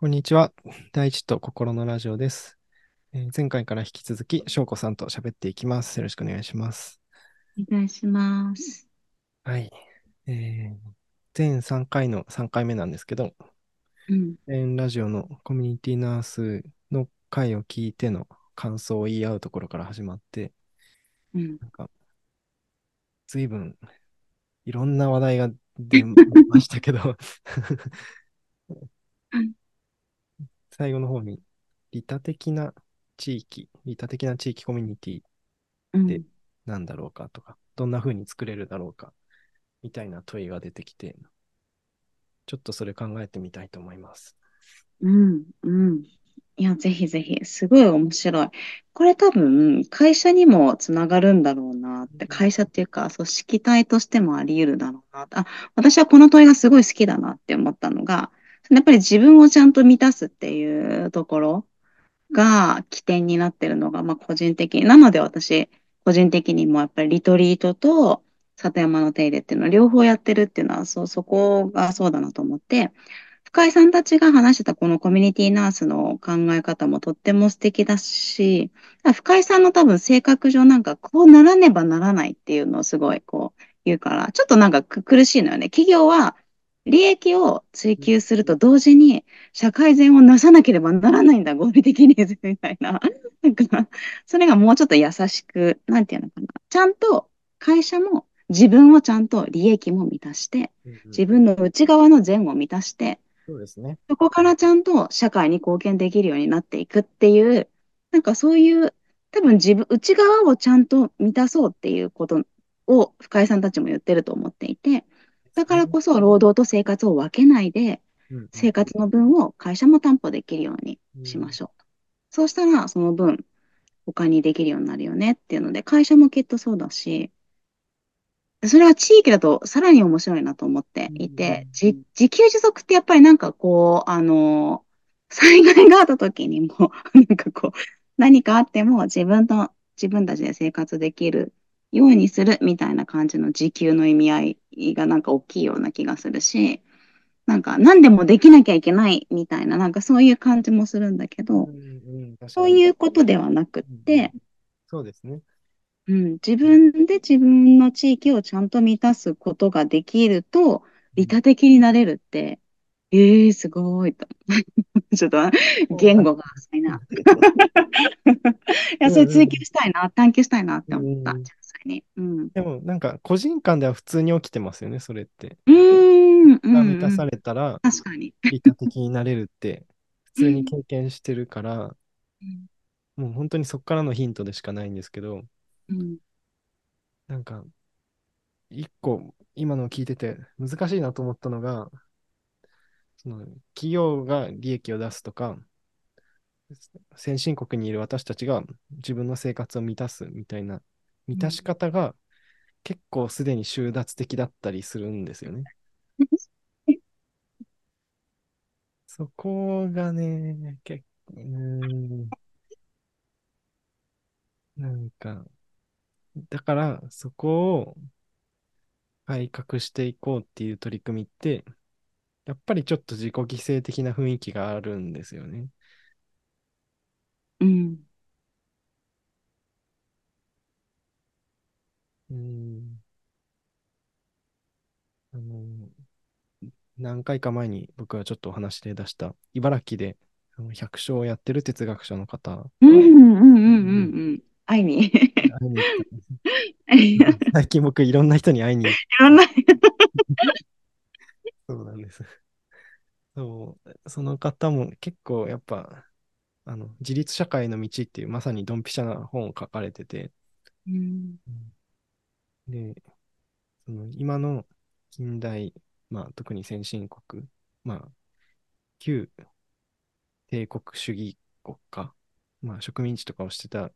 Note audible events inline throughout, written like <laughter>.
こんにちは。大地と心のラジオです。えー前回から引き続き、翔子さんと喋っていきます。よろしくお願いします。お願いします。はい。えー全3回の3回目なんですけど、うん。全ラジオのコミュニティナースの回を聞いての感想を言い合うところから始まって、うん。なんか、随分いろんな話題が出ましたけど、<laughs> 最後の方に、利他的な地域、利他的な地域コミュニティうん。でなんだろうかとか、どんな風に作れるだろうか、みたいな問いが出てきて、ちょっとそれ考えてみたいと思います。うん。うん。いや、ぜひぜひ、すごい面白い。これ多分、会社にもつながるんだろうなって、会社っていうか、組織体としてもあり得るだろうなって。あ、私はこの問いがすごい好きだなって思ったのが、やっぱり自分をちゃんと満たすっていうところが起点になってるのが、まあ個人的に。なので私、個人的にもやっぱりリトリートと里山の手入れっていうのを両方やってるっていうのは、そう、そこがそうだなと思って、深井さんたちが話してたこのコミュニティナースの考え方もとっても素敵だし、深井さんの多分性格上なんかこうならねばならないっていうのをすごいこう言うから、ちょっとなんか苦しいのよね。企業は利益を追求すると同時に社会善をなさなければならないんだ、合理的にみたいな。なんか、それがもうちょっと優しく、なんていうのかな。ちゃんと会社も自分をちゃんと利益も満たして、自分の内側の善を満たして、そうですね。そこからちゃんと社会に貢献できるようになっていくっていう、なんかそういう、多分自分、内側をちゃんと満たそうっていうことを深井さんたちも言ってると思っていて、だからこそ労働と生活を分けないで、うん。生活の分を会社も担保できるようにしましょう。そうしたら、その分、他にできるようになるよねっていうので、会社もきっとそうだし、それは地域だとさらに面白いなと思っていて、じ自給自足ってやっぱりなんかこう、あの、災害があった時にも、<laughs> なんかこう、何かあっても自分と、自分たちで生活できるようにするみたいな感じの自給の意味合いがなんか大きいような気がするし、なんか何でもできなきゃいけないみたいな、なんかそういう感じもするんだけど、うんうんそうにいうことではなくって、そうですね。うん、自分で自分の地域をちゃんと満たすことができると、利他的になれるって、ええすごいと。<laughs> ちょっと言語が浅いな。<laughs> いや、それ追求したいな、探求したいなって思った、うん実際に。うん。でも、なんか、個人間では普通に起きてますよね、それって。うーん、うん、が満たさうん。れたら、確かに。利他的になれるって、<laughs> 普通に経験してるから、もう本当にそこからのヒントでしかないんですけど、うん、なんか、一個、今のを聞いてて難しいなと思ったのが、その企業が利益を出すとか、先進国にいる私たちが自分の生活を満たすみたいな、満たし方が結構すでに収奪的だったりするんですよね。<laughs> そこがね、結構、うーん、なんか、だからそこを改革していこうっていう取り組みって、やっぱりちょっと自己犠牲的な雰囲気があるんですよね。うん、うーん。あの、何回か前に僕はちょっとお話で出した、茨城であの百姓をやってる哲学者の方、うん、うん、うん、うん、うん。会いに。い会いに行ったんです。<laughs> 最近僕いろんな人に会いに行って、ろんな。そうなんです。そう、その方も結構やっぱ、あの、自立社会の道っていうまさにドンピシャな本を書かれてて、うん、で、その今の近代、まあ特に先進国、まあ旧帝国主義国家、まあ植民地とかをしてた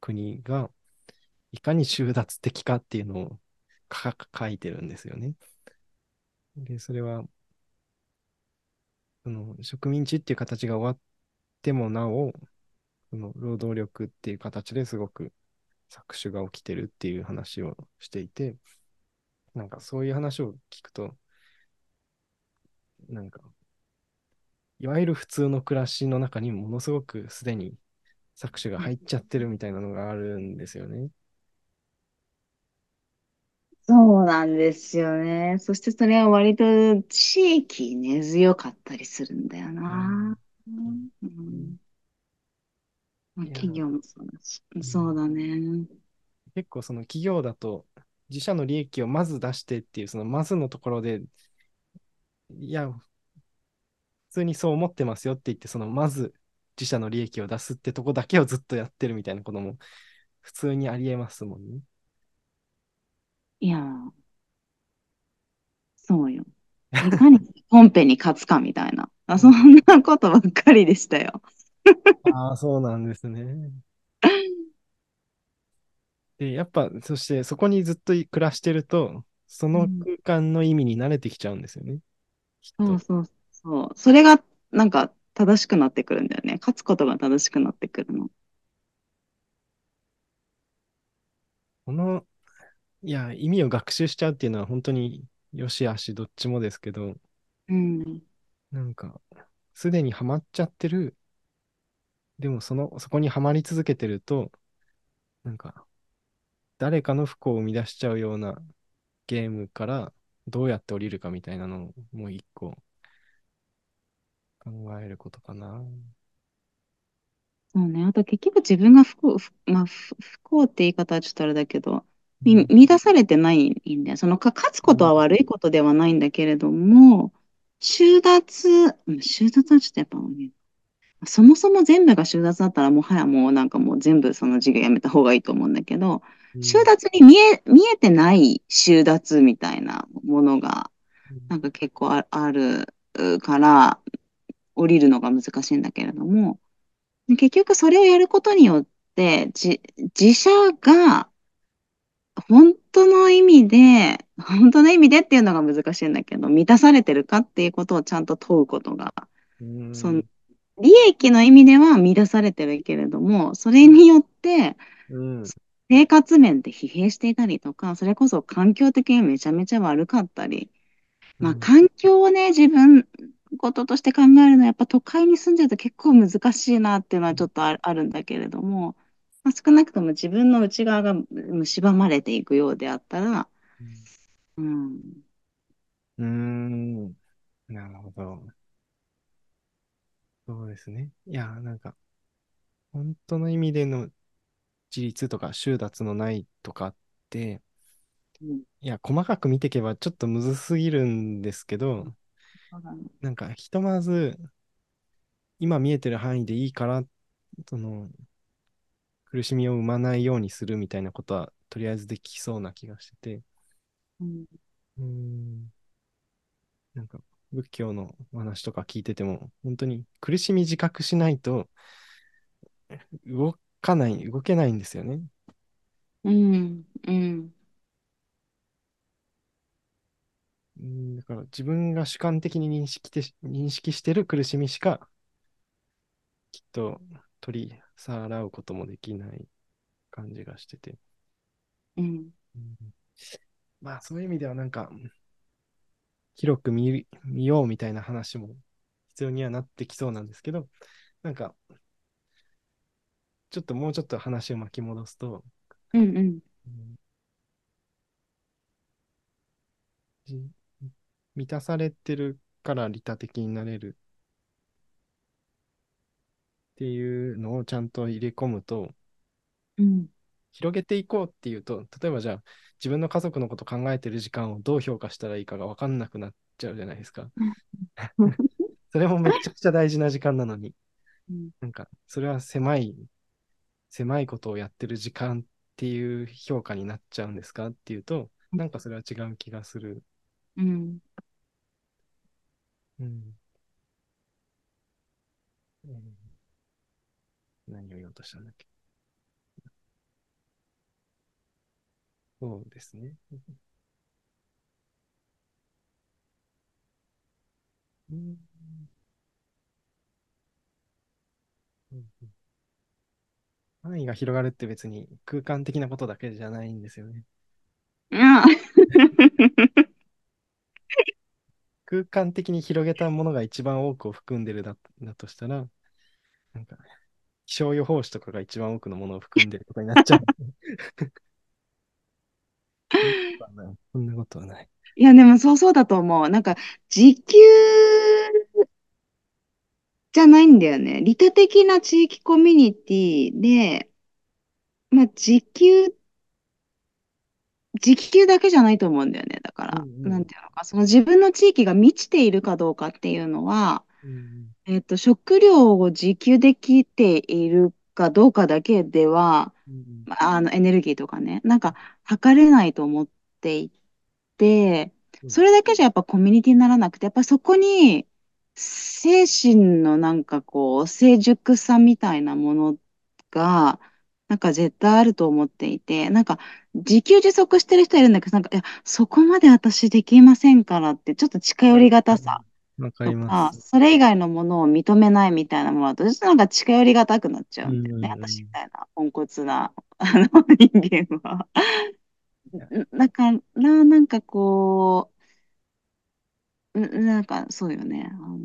国がいかに収奪的かっていうのを書いてるんですよね。で、それは、その植民地っていう形が終わってもなお、その労働力っていう形ですごく搾取が起きてるっていう話をしていて、なんかそういう話を聞くと、なんか、いわゆる普通の暮らしの中にものすごくすでに搾取が入っちゃってるみたいなのがあるんですよね。そうなんですよね。そしてそれは割と地域根強かったりするんだようんな。うんまあ、企業もそうだし。うんそうだね。結構その企業だと自社の利益をまず出してっていうそのまずのところで、いや、普通にそう思ってますよって言って、そのまず自社の利益を出すってとこだけをずっとやってるみたいなことも普通にありえますもんね。いやー、そうよ。いかにコンペに勝つかみたいな。あ、そんなことばっかりでしたよ。<laughs> ああ、そうなんですね。で、やっぱ、そしてそこにずっと暮らしてると、そうのん、空間の意味に慣れてきちゃうんですよね。きっと。そうそうそう。それがなんか正しくなってくるんだよね。勝つことが正しくなってくるの。この、いや、意味を学習しちゃうっていうのは本当によし悪しどっちもですけど、うん。なんか、すでにハマっちゃってる。でもその、そこにはまり続けてると、なんか、誰かの不幸を生み出しちゃうようなゲームからどうやって降りるかみたいなのをもう一個考えることかな。そうね。あと結局自分が不幸、不まあ、不不幸って言い方はちょっとあれだけど、みうん。乱されてないんだよ。そのか、勝つことは悪いことではないんだけれども、収奪、うん収奪はちょっとやっぱ、ねそもそも全部が収奪だったら、もはやもうなんかもう全部その授業やめた方がいいと思うんだけど、収うん。奪に見え、見えてない収奪みたいなものが、なんか結構あ、あるから、降りるのが難しいんだけれども、で結局それをやることによって、じ、自社が本当の意味で、本当の意味でっていうのが難しいんだけど、満たされてるかっていうことをちゃんと問うことが、うそのん。利益の意味では満たされてるけれども、それによってうん。生活面で疲弊していたりとか、それこそ環境的にめちゃめちゃ悪かったり、まあうん。環境をね、自分こととして考えるのはやっぱ都会に住んでると結構難しいなっていうのはちょっとああるんだけれども、まあ、少なくとも自分の内側が蝕まれていくようであったら、うん、うん。なるほど。そうですね。いや、なんか、本当の意味での自立とか収奪のないとかって、うん、いや、細かく見ていけばちょっとむずすぎるんですけど、そうだね。なんか、ひとまず、今見えてる範囲でいいから、その、苦しみを生まないようにするみたいなことは、とりあえずできそうな気がしてて、うん、うーん、なんか、仏教のお話とか聞いてても、本当に苦しみ自覚しないと、動かない、動けないんですよね。うん、うん、うん、だから自分が主観的に認識て認識してる苦しみしか、きっと取りさらうこともできない感じがしてて。うん、うんまあ、そういう意味ではなんか、広く見る見ようみたいな話も必要にはなってきそうなんですけど、なんか、ちょっともうちょっと話を巻き戻すと、うん、うん、うん。じ満たされてるから利他的になれる。っていうのをちゃんと入れ込むと、うん、広げていこうっていうと、例えばじゃあ、自分の家族のこと考えてる時間をどう評価したらいいかが分かんなくなっちゃうじゃないですか。それもめちゃくちゃ大事な時間なのに、うんなんか、それは狭い、狭いことをやってる時間っていう評価になっちゃうんですかっていうと、なんかそれは違う気がする。うん。うん。えー何を言おうとしたんだっけ？そうですね。うんうんうん範囲が広がるって別に空間的なことだけじゃないんですよね。あ空間的に広げたものが一番多くを含んでるだ、だとしたら、なんか、気象予報士とかが一番多くのものを含んでることになっちゃう。そんなことはない。いや、でもそうそうだと思う。なんか、時給じゃないんだよね。利他的な地域コミュニティで、まあ、時給、時給だけじゃないと思うんだよね。だかうんら、うん。なんていうのか、その自分の地域が満ちているかどうかっていうのは、うんえっと、食料を自給できているかどうかだけでは、ああのエネルギーとかね、なんか測れないと思っていて、それだけじゃやっぱコミュニティにならなくて、やっぱそこに精神のなんかこう、成熟さみたいなものが、なんか絶対あると思っていて、なんか自給自足してる人いるんだけど、なんか、いや、そこまで私できませんからって、ちょっと近寄りがたさ。うんわかります。それ以外のものを認めないみたいなものだと、ちょっとなんか近寄りがたくなっちゃうんうんだよね。私みたいな、ポンコツな、<laughs> あの、人間は。だから、なんかこう、うなんかそうよね。あの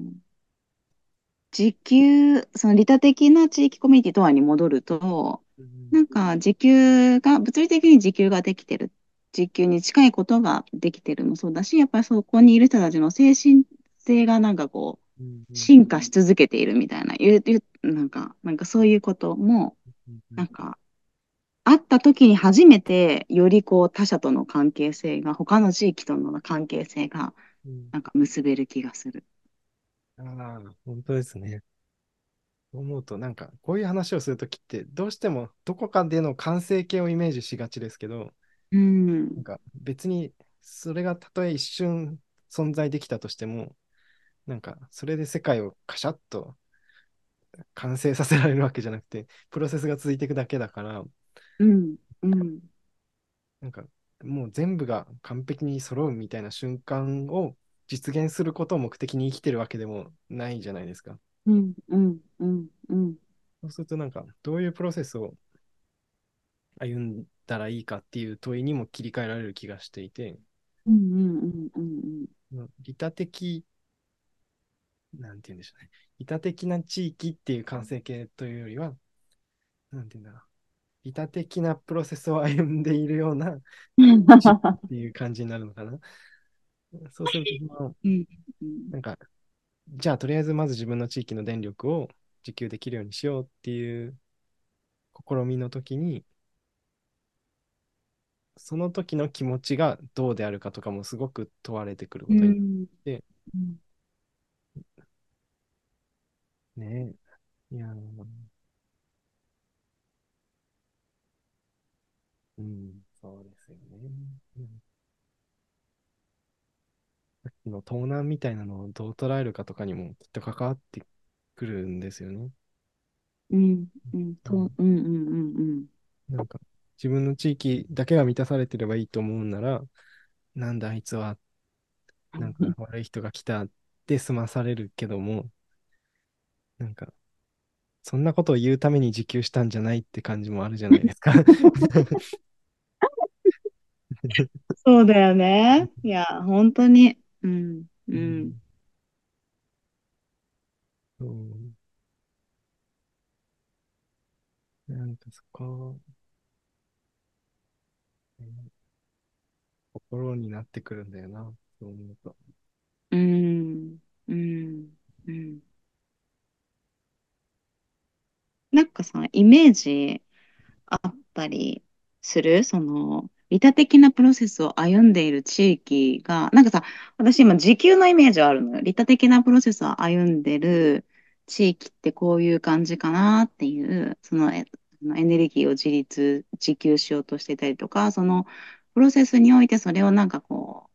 時給、その利他的な地域コミュニティとはに戻ると、うんなんか時給が、物理的に時給ができてる、時給に近いことができてるもそうだし、やっぱりそこにいる人たちの精神性がなんかこう、進化し続けているみたいな、いう、いうなんか、なんかそういうことも、なんか、会った時に初めて、よりこう他者との関係性が、他の地域との関係性が、うんなんか結べる気がする。ああ、本当ですね。そう思うと、なんか、こういう話をするときって、どうしてもどこかでの完成形をイメージしがちですけど、うん、なんか別にそれがたとえ一瞬存在できたとしても、なんかそれで世界をカシャッと完成させられるわけじゃなくて、プロセスが続いていくだけだから、うん、うん、なんかもう全部が完璧に揃うみたいな瞬間を実現することを目的に生きてるわけでもないじゃないですか。うん、うん、うん、うん、そうするとなんかどういうプロセスを歩んだらいいかっていう問いにも切り替えられる気がしていて、うん、うん、うん、利他的、なんて言うんでしょうね。利他的な地域っていう完成形というよりは、なんて言うんだろう。利他的なプロセスを歩んでいるような。っていう感じになるのかな。そうすると、その、なんか、じゃあとりあえずまず自分の地域の電力を自給できるようにしようっていう試みの時に、その時の気持ちがどうであるかとかもすごく問われてくることになっうん、て、ねえ。いやー、うん、そうですよね。うんさっきの盗難みたいなのをどう捉えるかとかにもきっと関わってくるんですよね。うん、うん、と、うんうん、うん、うん、なんか、自分の地域だけが満たされてればいいと思うなら、なんだあいつは、なんか悪い人が来たって済まされるけども、なんか、そんなことを言うために自給したんじゃないって感じもあるじゃないですか。そうだよね。いや、本当に。うん、うん。うん、そうなんかそこ、ね心になってくるんだよな、そう思うと。うん、うん、うん。なんかさ、イメージあったりする？その、利他的なプロセスを歩んでいる地域が、なんかさ、私今時給のイメージはあるのよ。利他的なプロセスを歩んでる地域ってこういう感じかなっていう、そのエネルギーを自立、自給しようとしていたりとか、そのプロセスにおいてそれをなんかこ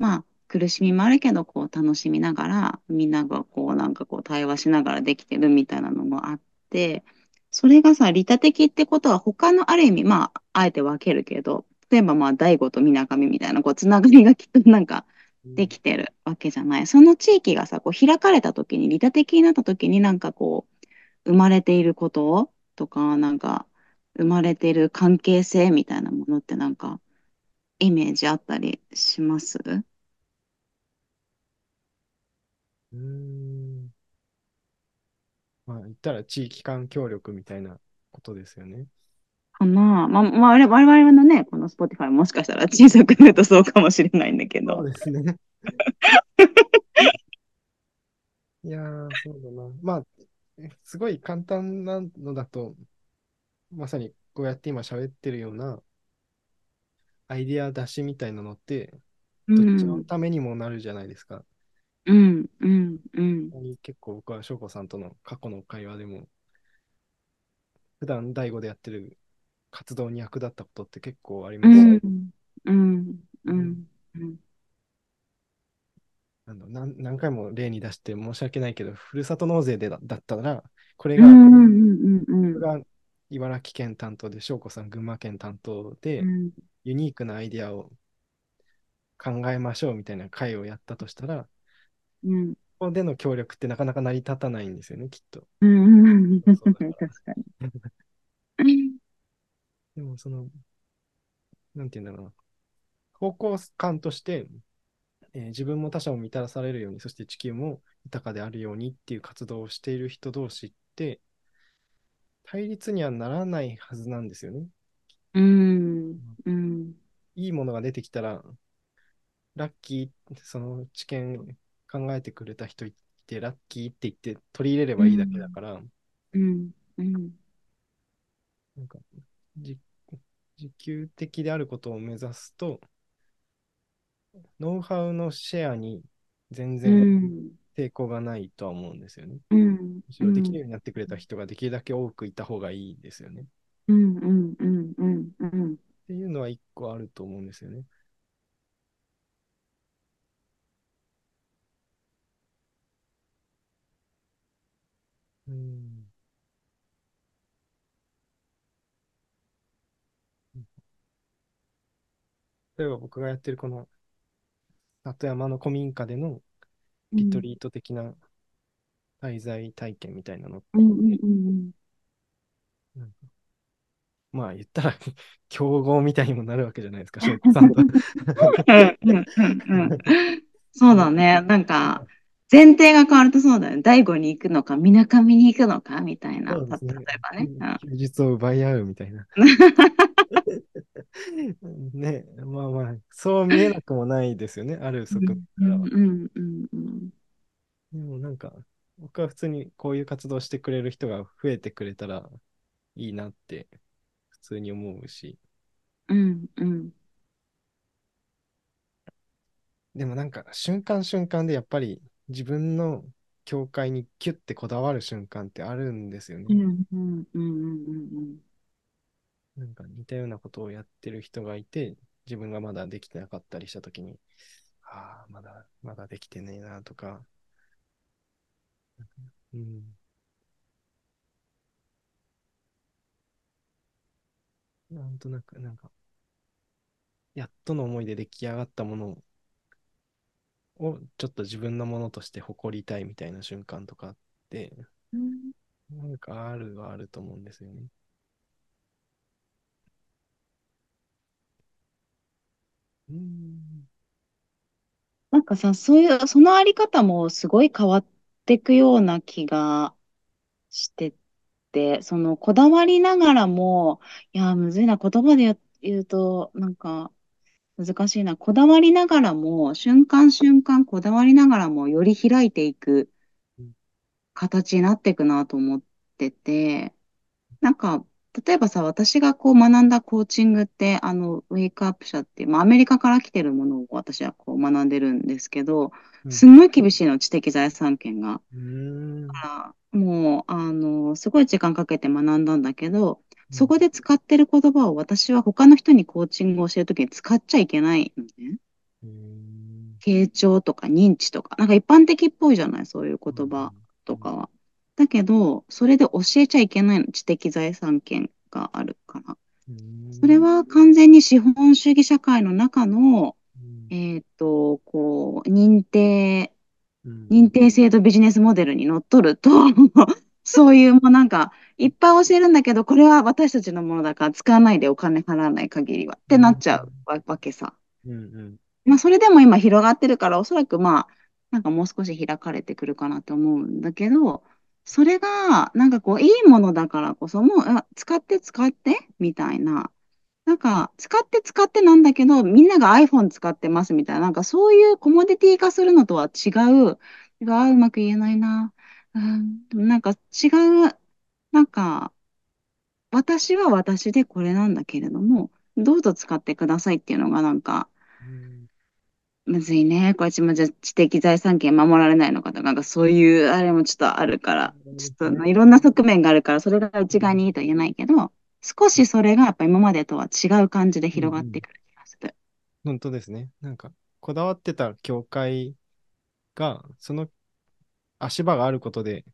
う、まあ、苦しみもあるけど、こう楽しみながら、みんながこうなんかこう対話しながらできてるみたいなのもあっ、それがさ、利他的ってことは他のある意味、まあ、あえて分けるけど、例えばまあ、大悟とみなかみみたいな、こう、つながりがきっとなんかできてるわけじゃない。その地域がさ、こう開かれた時に、利他的になった時になんかこう、生まれていることとか、なんか、生まれてる関係性みたいなものってなんか、イメージあったりします？うん。まあ、言ったら地域間協力みたいなことですよね。かな。まあ、まあ、我々のね、この Spotify もしかしたら小さくなるとそうかもしれないんだけど。そうですね。<laughs> いやー、そうだな。まあ、すごい簡単なのだと、まさにこうやって今喋ってるようなアイディア出しみたいなのって、うどっちのん、ためにもなるじゃないですか。うん、うん、うん、結構僕は翔子さんとの過去の会話でも、普段大悟でやってる活動に役立ったことって結構ありうますし、ん、うん、ううん。ん、うん、あの何何回も例に出して申し訳ないけど、ふるさと納税でだだったら、これが、うん、うん、うん、僕が茨城県担当で、翔子さん群馬県担当で、うん、ユニークなアイディアを考えましょうみたいな会をやったとしたら、うん、ここでの協力ってなかなか成り立たないんですよね、きっと。確かに。でも、その、なんていうんだろうな。方向感として、えー自分も他者も満たされるように、そして地球も豊かであるようにっていう活動をしている人同士って、対立にはならないはずなんですよね。うん、うん、いいものが出てきたら、ラッキー、その知見考えてくれた人いて、ラッキーって言って取り入れればいいだけだうん、から、うん、うん、なんか、じ自給的であることを目指すと、ノウハウのシェアに全う然ん、抵抗がないとは思うんですよね。うん、むしろできるうん、ようになってくれた人ができるだけ多くいた方がいいですよね。っうん、うん、うん、うん、うん。ていうのは一個あると思うんですよね。うん。例えば僕がやってるこの里山の古民家でのリトうんリート的な滞在体験みたいなのっうんうんて、うんなんかまあ言ったら <laughs> 競合みたいにもなるわけじゃないですか、翔子さんと。<laughs> うんうんうんうんそうねだね。なんか、前提が変わるとそうだよね。第五に行くのか、みなかみに行くのか、みたいな。た、例そうですね。えばね。休日を奪い合うみたいな。うん。ね、まあまあ、そう見えなくもないですよね、ある側面からは。んうんうんうんでもなんか、僕は普通にこういう活動してくれる人が増えてくれたらいいなって普通に思うし、うんうんでもなんか瞬間瞬間でやっぱり自分の境界にキュッてこだわる瞬間ってあるんですよね。なんか似たようなことをやってる人がいて、自分がまだできてなかったりしたときに、ああ、まだ、まだできてねえなとか、うん、なんとなく、なんか、やっとの思いで出来上がったものをちょっと自分のものとして誇りたいみたいな瞬間とかって、うんなんかあるはあると思うんですよね。うん。なんかさ、そういう、そのあり方もすごい変わっていくような気がしてて、そのこだわりながらも、いやー、むずいな、言葉でや言うと、なんか難しいな、こだわりながらも、瞬間瞬間こだわりながらも、より開いていく形になっていくなと思ってて、なんか、例えばさ、私がこう学んだコーチングって、あの、ウェイクアップ社っていう、まあ、アメリカから来てるものを私はこう学んでるんですけど、うん。すんごい厳しいの、知的財産権が。うん。あもう、あの、すごい時間かけて学んだんだけど、うん。そこで使ってる言葉を私は他の人にコーチングを教えるときに使っちゃいけないのね。うん。傾聴とか認知とか、なんか一般的っぽいじゃない、そういううん。言葉うん。とかは。だけど、それで教えちゃいけないの、知的財産権があるから。うそれん。は完全に資本主義社会の中の、えっと、こう、認定、うん。認定制度ビジネスモデルにのっとると、<laughs> そういうもうなんか、いっぱい教えるんだけど、これは私たちのものだから使わないでお金払わない限りはってなっうん。ちゃうわわけさ。うん。まあ、それでも今広がってるから、おそらくまあ、なんかもう少し開かれてくるかなと思うんだけど、それが、なんかこう、いいものだからこそ、もう、使って使ってみたいな。なんか、使って使ってなんだけど、みんなが iPhone 使ってますみたいな、なんかそういうコモディティ化するのとは違う、うわうまく言えないな。うん、でもなんか違う、なんか、私は私でこれなんだけれども、どうぞ使ってくださいっていうのがなんか、むずいね。これちもじゃあ知的財産権守られないのかとか、なんかそういうあれもちょっとあるから、ちょっとまあいろんな側面があるから、それが一概にいいとは言えないけど、少しそれがやっぱ今までとは違う感じで広がってくる気がする。本当ですね。なんか、こだわってた教会が、その足場があることで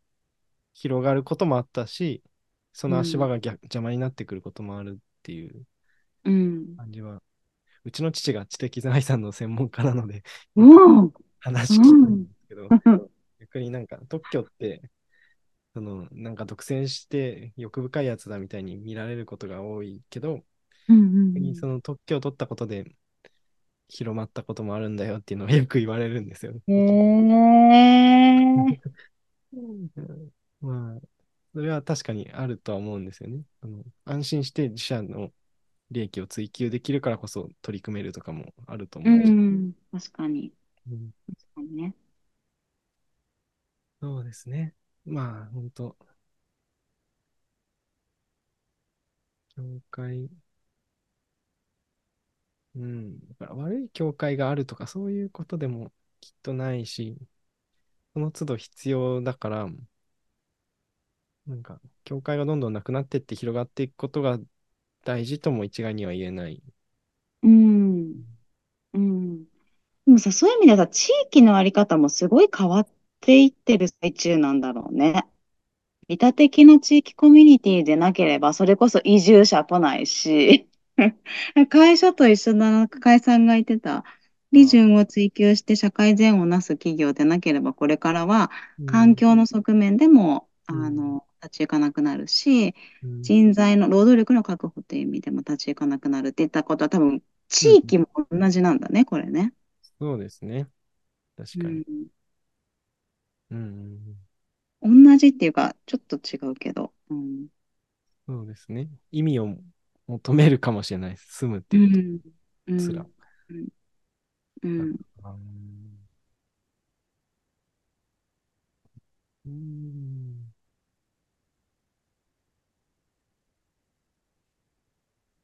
広がることもあったし、その足場が逆、邪魔になってくることもあるっていううん。感じは、うちの父が知的財産の専門家なので、うん。話聞いたんですけど、うん逆になんか特許って、そのなんか独占して欲深いやつだみたいに見られることが多いけど、うん逆にその特許を取ったことで広まったこともあるんだよっていうのはよく言われるんですよね。へえ。<laughs> まあ、それは確かにあるとは思うんですよね。あの安心して自社の利益を追求できるからこそ取り組めるとかもあるとう思うし。ん。確かに。うん確かにね。そうですね。まあ、本当教会、うん。だから悪い教会があるとかそういうことでもきっとないし、その都度必要だから、なんか、教会がどんどんなくなってって広がっていくことが大事とも一概には言えない。うん。うん。でもさ、そういう意味ではさ、地域のあり方もすごい変わっていってる最中なんだろうね。利他的な地域コミュニティでなければ、それこそ移住者来ないし、<laughs> 会社と一緒だな、深井さんが言ってた、利潤を追求して社会善をなす企業でなければ、これからは環境の側面でも、うんあの、立ち行かなくなるし、うん人材の労働力の確保という意味でも立ち行かなくなるっていったことは多分、地域も同じなんだね、これね。そうですね。確かに。うんうんうん、同じっていうか、ちょっと違うけど。うん。うんそうですね。意味を求めるかもしれないです。住むってういうこん。とすら。うん。うん。うん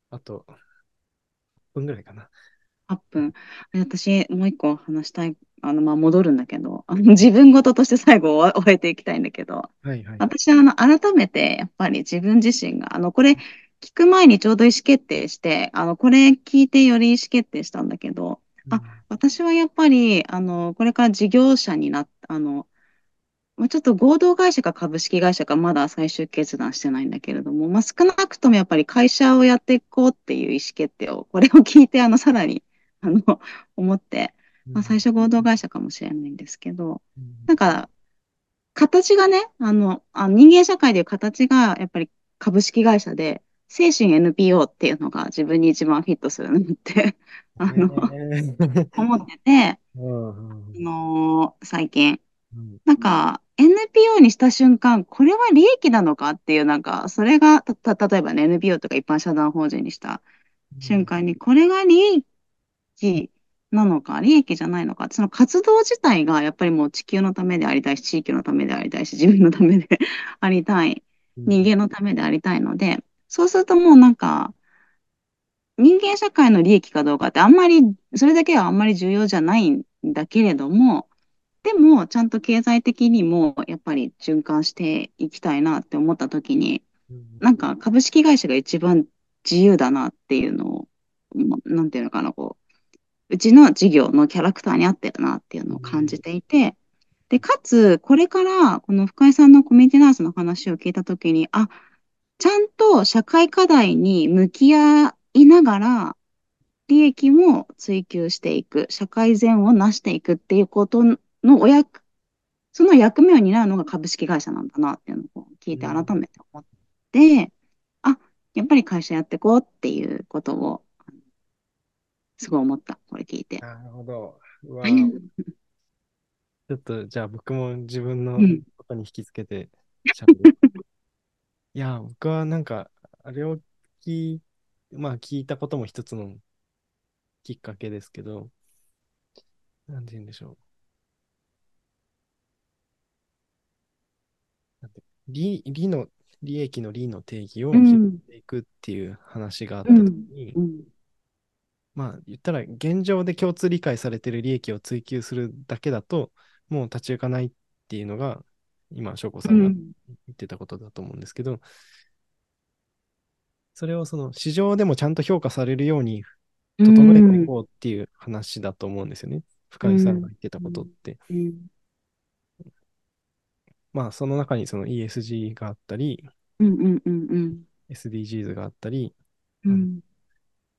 あと、分ぐらいかな。8分。私、もう一個話したい。あの、まあ、戻るんだけど、あの自分事として最後を終えていきたいんだけど、はいはい。私はあの改めてやっぱり自分自身があのこれ聞く前にちょうど意思決定してあのこれ聞いてより意思決定したんだけどあ私はやっぱりあのこれから事業者になっあのまあちょっと合同会社か株式会社かまだ最終決断してないんだけれども、まあ、少なくともやっぱり会社をやっていこうっていう意思決定をこれを聞いてあのさらに <laughs> あの思って、まあ、最初合同会社かもしれないんですけどなんか形がね、あの、あ人間社会でいう形がやっぱり株式会社で、精神 NPO っていうのが自分に一番フィットするなって、<laughs> あの、思ってて、あのー最近。なんか、NPO にした瞬間、これは利益なのかっていう、なんか、それが、た、た例えばね、NPO とか一般社団法人にした瞬間に、これが利益なのか、利益じゃないのか、その活動自体がやっぱりもう地球のためでありたいし、地域のためでありたいし、自分のためで <laughs> ありたい、人間のためでありたいので、そうするともうなんか、人間社会の利益かどうかってあんまり、それだけはあんまり重要じゃないんだけれども、でも、ちゃんと経済的にもやっぱり循環していきたいなって思った時に、なんか株式会社が一番自由だなっていうのを、まなんていうのかな、こう、うちの事業のキャラクターに合ってるなっていうのを感じていて、で、かつ、これから、この深井さんのコミュニティナースの話を聞いたときに、あ、ちゃんと社会課題に向き合いながら、利益も追求していく、社会善を成していくっていうことのお役、その役目を担うのが株式会社なんだなっていうのを聞いて改めて思って、あ、やっぱり会社やっていこうっていうことを、すごい思った、これ聞いて。なるほど。うわ <laughs> ちょっと、じゃあ僕も自分のうん。ことに引きつけて喋る。いや、僕はなんか、あれを聞い、まあ聞いたことも一つのきっかけですけど、なんて言うんでしょう。なんて利、利の、利益の利の定義を広うん。げていくっていう話があったときうん。に、うん。まあ言ったら現状で共通理解されている利益を追求するだけだと、もう立ち行かないっていうのが、今、翔子さんがうん。言ってたことだと思うんですけど、それをその市場でもちゃんと評価されるようにう整えていん。こうっていう話だと思うんですよね。深井さんがうん。言ってたうん。ことって。うん。まあその中にその ESG があったり、うん。うん。うん。うん。SDGs があったり、うん。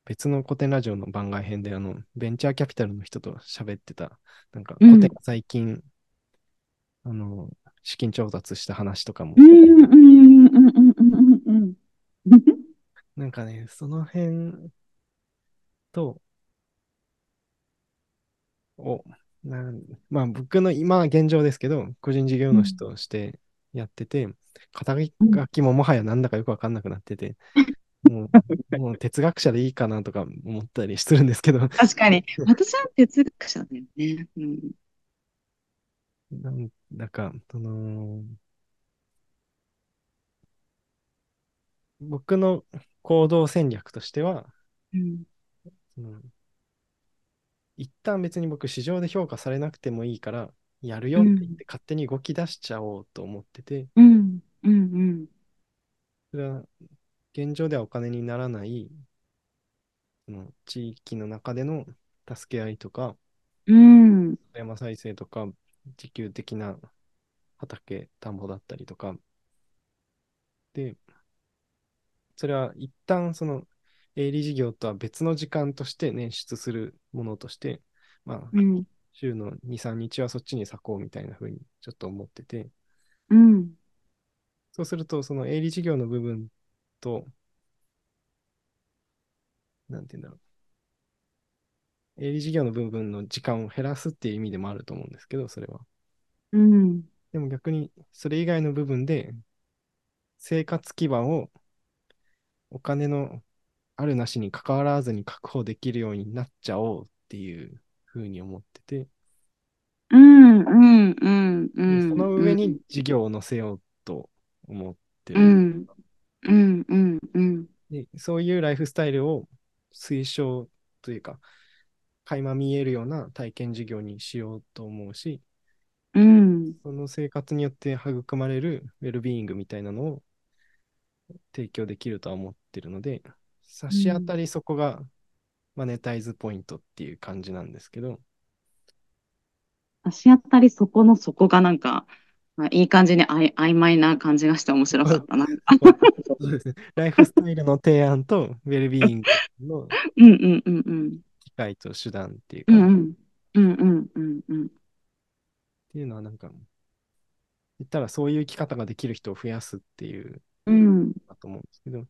別の古典ラジオの番外編であのベンチャーキャピタルの人と喋ってた、なんかうん。古典が最近あの資金調達した話とかも、うん。うん。うん。うん。うん。うん。うん。なんかね、その辺と、を、なんまあ僕の今は現状ですけど、個人事業主としてやってて、肩書きももはやなんだかよくわかんなくなってて、もう、<laughs> もう哲学者でいいかなとか思ったりするんですけど、確かに。私は哲学者だよね。うん。なんだか、その、僕の行動戦略としては、うん。その一旦別に僕市場で評価されなくてもいいから、やるよって言っうん。て勝手に動き出しちゃおうと思ってて、うん。うん。それは現状ではお金にならないその地域の中での助け合いとか、うん。山再生とか、自給的な畑、田んぼだったりとか、で、それは一旦その営利事業とは別の時間として捻出するものとして、まあ、うん。週の2、3日はそっちに割こうみたいな風にちょっと思ってて、うん。そうすると、その営利事業の部分と、なんて言うんだろう、営利事業の部分の時間を減らすっていう意味でもあると思うんですけど、それは。うん。でも逆に、それ以外の部分で、生活基盤をお金のあるなしに関わらずに確保できるようになっちゃおうっていうふうに思ってて、うん。うん。うん。うで、そん。の上にうん。事業を乗せようと思ってるんうん。うん。うん。うん。で、そういうライフスタイルを推奨というか、垣間見えるような体験事業にしようと思うし、うん。その生活によって育まれるウェルビーイングみたいなのを提供できるとは思ってるので、差し当たりそこがマネタイズポイントっていう感じなんですけど、差し当たりそこのそこがなんか、まあいい感じにあい曖昧な感じがして面白かったな。そうですね。ライフスタイルの提案とウェルビーイングの <laughs> うんうんうんうん。機会と手段っていう感じっうんうん。うんうんうんうん。ていうのはなんか、言ったらそういう生き方ができる人を増やすっていううん。だと思うんですけど、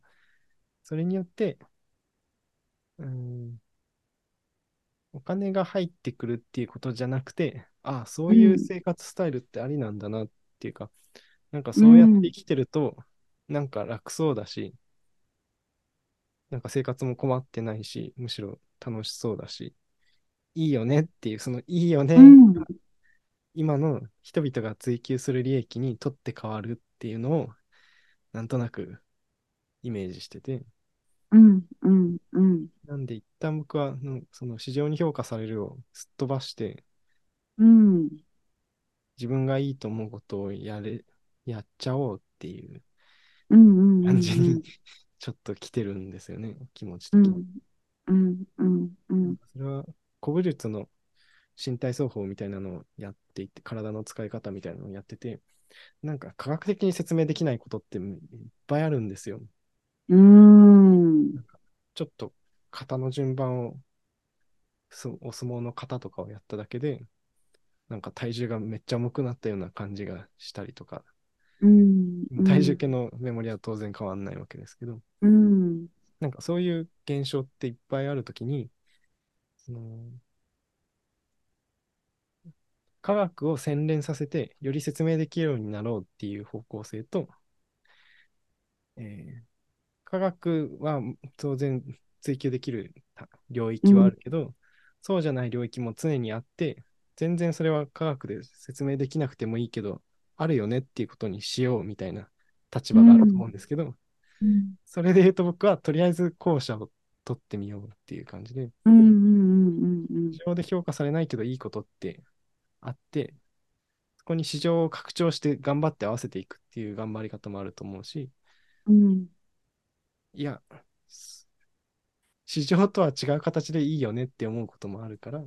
それによって、うん、お金が入ってくるっていうことじゃなくて、ああ、そういううん。生活スタイルってありなんだなっていうか、なんかうそうやってん。生きてると、なんか楽そうだし、なんか生活も困ってないし、むしろ楽しそうだし、いいよねっていう、そのいいよね、うん。今の人々が追求する利益にとって変わるっていうのを、なんとなくイメージしてて、うん。うん。うん。なんで一旦僕は、その市場に評価されるをすっ飛ばして、うん。自分がいいと思うことをやれ、やっちゃおうっていううん。感じにうん。ちょっと来てるんですよね、気持ち的に。うん。うん。うん。うん。それは古武術の身体操法みたいなのをやっていて、体の使い方みたいなのをやってて、なんか科学的に説明できないことっていっぱいあるんですよ。うん。ちょっと型の順番を、お相撲の型とかをやっただけで、なんか体重がめっちゃ重くなったような感じがしたりとか、うん。うん。体重計のメモリは当然変わんないわけですけど、うん。なんかそういう現象っていっぱいあるときに、その科学を洗練させて、より説明できるようになろうっていう方向性と、えー科学は当然追求できる領域はあるけど、そうじゃない領域も常にあって、全然それは科学で説明できなくてもいいけど、あるよねっていうことにしようみたいな立場があると思うんですけど、うん。それで言うと僕はとりあえず後者を取ってみようっていう感じで、うんうんうんうん。市場で評価されないけどいいことってあって、そこに市場を拡張して頑張って合わせていくっていう頑張り方もあると思うし、うんいや、市場とは違う形でいいよねって思うこともあるから、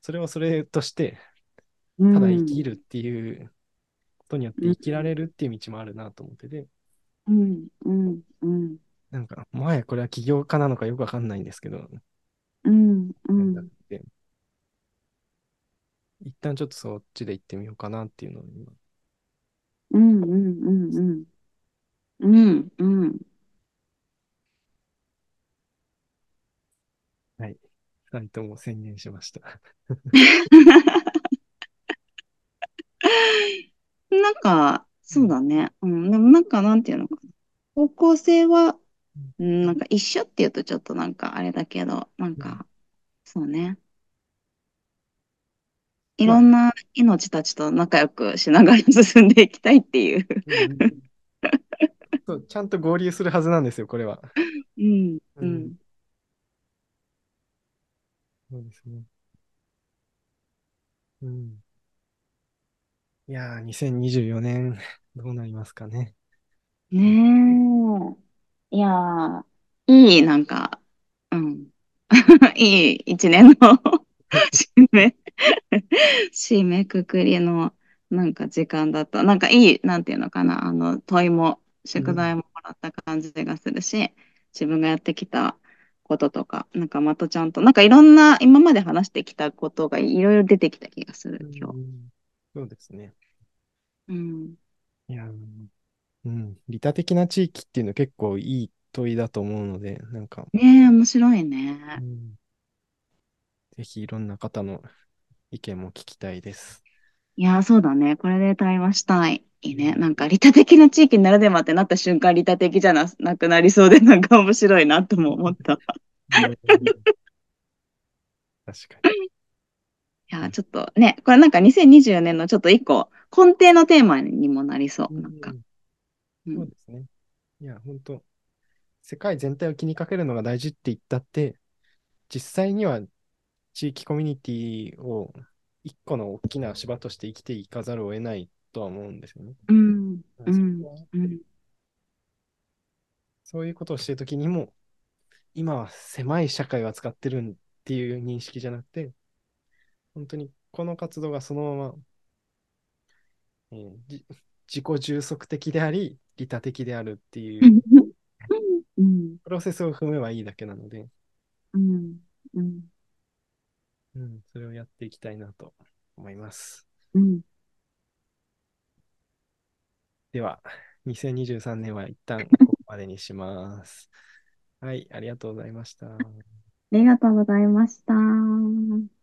それをそれとして、うん。ただ生きるっていうことによって生きられるっていう道もあるなと思ってて、うんうんうん。なんか、前これは起業家なのかよくわかんないんですけど、うんうなん一旦ちょっとそっちで行ってみようかなっていうのを今、うんうんうんうん。うんはい、二人とも宣言しました。<laughs> なんか、そうだね。うん。でもなんか、なんていうのかな。方向性は、うん、なんか一緒っていうとちょっとなんかあれだけど、なんか、そうね。いろんな命たちと仲良くしながら進んでいきたいっていう。そうちゃんと合流するはずなんですよ、これは。うん、ううんん、そうですね。うん。いやー、2024年、<laughs> どうなりますかね。ねえ。いやー、いい、なんか、うん。<laughs> いい一年の <laughs> 締め、締めくくりの、なんか時間だった。なんかいい、なんていうのかな、あの、問いも、宿題ももらった感じがするし、自分がやってきたこととか、なんかまたちゃんと、なんかいろんな、今まで話してきたことがいろいろ出てきた気がする、今日。うんそうですね。うん。いやー、うん。利他的な地域っていうの結構いい問いだと思うので、なんか、ねえ、面白いね。うんぜひいろんな方の意見も聞きたいです。いやー、そうだね。これで対話したい。いいね。なんか、利他的な地域ならではってなった瞬間、利他的じゃななくなりそうで、<laughs> なんか面白いなとも思った。い確かに。やー、ちょっとね、これなんか2024年のちょっと一個、根底のテーマにもなりそう。なんか。そうですね。いや、本当世界全体を気にかけるのが大事って言ったって、実際には地域コミュニティを一個の大きな芝として生きていかざるを得ないとは思うんですよね。うん、うそんそういうことをしているときにも、今は狭い社会を扱ってるっていう認識じゃなくて、本当にこの活動がそのまま、えーじ自己充足的であり、利他的であるっていううん、プロセスを踏めばいいだけなので、うん、うん、うん、それをやっていきたいなと思います。うん。では、2023年は一旦ここまでにします。はい、ありがとうございました。ありがとうございました。